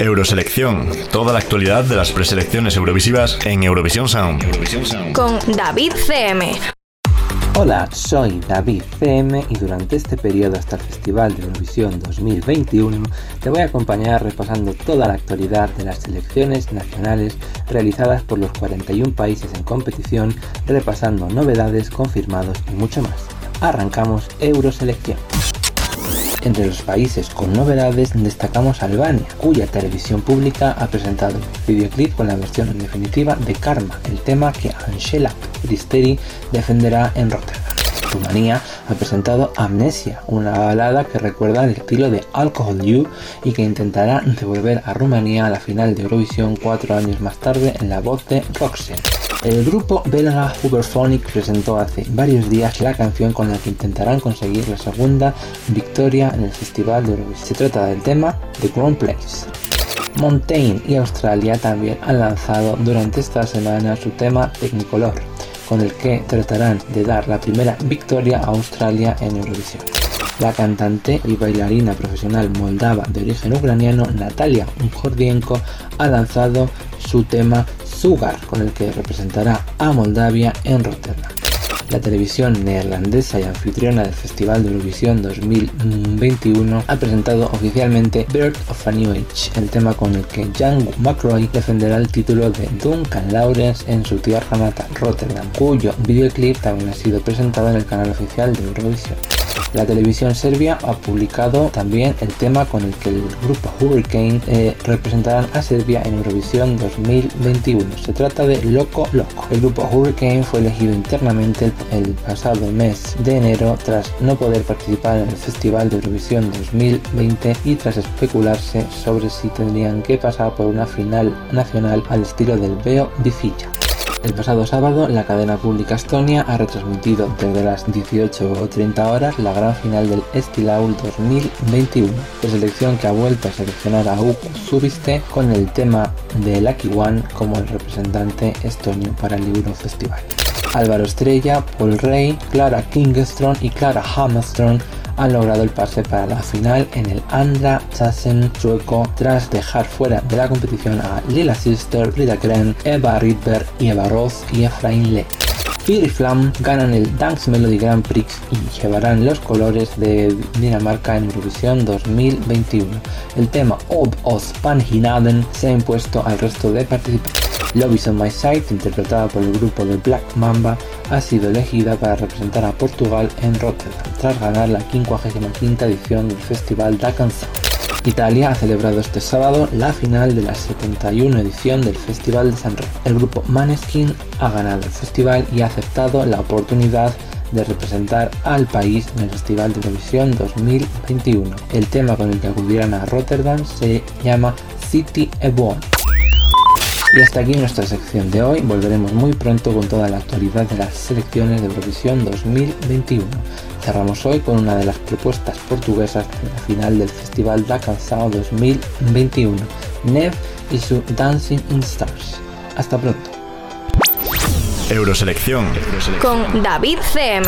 Euroselección, toda la actualidad de las preselecciones eurovisivas en Eurovisión Sound. Con David CM. Hola, soy David CM y durante este periodo hasta el Festival de Eurovisión 2021 te voy a acompañar repasando toda la actualidad de las selecciones nacionales realizadas por los 41 países en competición, repasando novedades, confirmados y mucho más. Arrancamos Euroselección. Entre los países con novedades destacamos Albania, cuya televisión pública ha presentado un videoclip con la versión definitiva de Karma, el tema que Angela Cristeri defenderá en Rotterdam. Rumanía ha presentado Amnesia, una balada que recuerda el estilo de Alcohol You y que intentará devolver a Rumanía a la final de Eurovisión cuatro años más tarde en la voz de Roxy. El grupo belga Huberphonic presentó hace varios días la canción con la que intentarán conseguir la segunda victoria en el Festival de Eurovisión. Se trata del tema The Ground Place. Montaigne y Australia también han lanzado durante esta semana su tema Technicolor, con el que tratarán de dar la primera victoria a Australia en Eurovisión. La cantante y bailarina profesional moldava de origen ucraniano Natalia Unjordienko ha lanzado su tema Sugar, con el que representará a Moldavia en Rotterdam. La televisión neerlandesa y anfitriona del Festival de Eurovisión 2021 ha presentado oficialmente Bird of a New Age, el tema con el que Jan McRoy defenderá el título de Duncan Lawrence en su tierra natal, Rotterdam, cuyo videoclip también ha sido presentado en el canal oficial de Eurovisión. La televisión serbia ha publicado también el tema con el que el grupo Hurricane eh, representarán a Serbia en Eurovisión 2021. Se trata de Loco Loco. El grupo Hurricane fue elegido internamente el pasado mes de enero tras no poder participar en el Festival de Eurovisión 2020 y tras especularse sobre si tendrían que pasar por una final nacional al estilo del Veo Bifilla. El pasado sábado, la cadena pública Estonia ha retransmitido desde las 18 o 30 horas la gran final del Estilaul 2021, selección que ha vuelto a seleccionar a Uku Subiste con el tema de Lucky One como el representante estonio para el Euro Festival. Álvaro Estrella, Paul Rey, Clara Kingström y Clara Hammerström han logrado el pase para la final en el Andra Chasen sueco tras dejar fuera de la competición a Lila Sister, Frida Kren, Eva Rydberg y Eva Roth y Efraín Le. Fir y Flam ganan el Dance Melody Grand Prix y llevarán los colores de Dinamarca en Eurovisión 2021. El tema Ob os Panhinaden se ha impuesto al resto de participantes. Love is on My Side, interpretada por el grupo de Black Mamba, ha sido elegida para representar a Portugal en Rotterdam, tras ganar la 55 edición del Festival da Canção. Italia ha celebrado este sábado la final de la 71 edición del Festival de Sanremo. El grupo Maneskin ha ganado el festival y ha aceptado la oportunidad de representar al país en el Festival de Eurovisión 2021. El tema con el que acudirán a Rotterdam se llama City Ebon. Y hasta aquí nuestra sección de hoy. Volveremos muy pronto con toda la actualidad de las selecciones de Eurovisión 2021. Cerramos hoy con una de las propuestas portuguesas de la final del Festival da Canção 2021, Nev y su Dancing in Stars. Hasta pronto. Euroselección. Con David CM.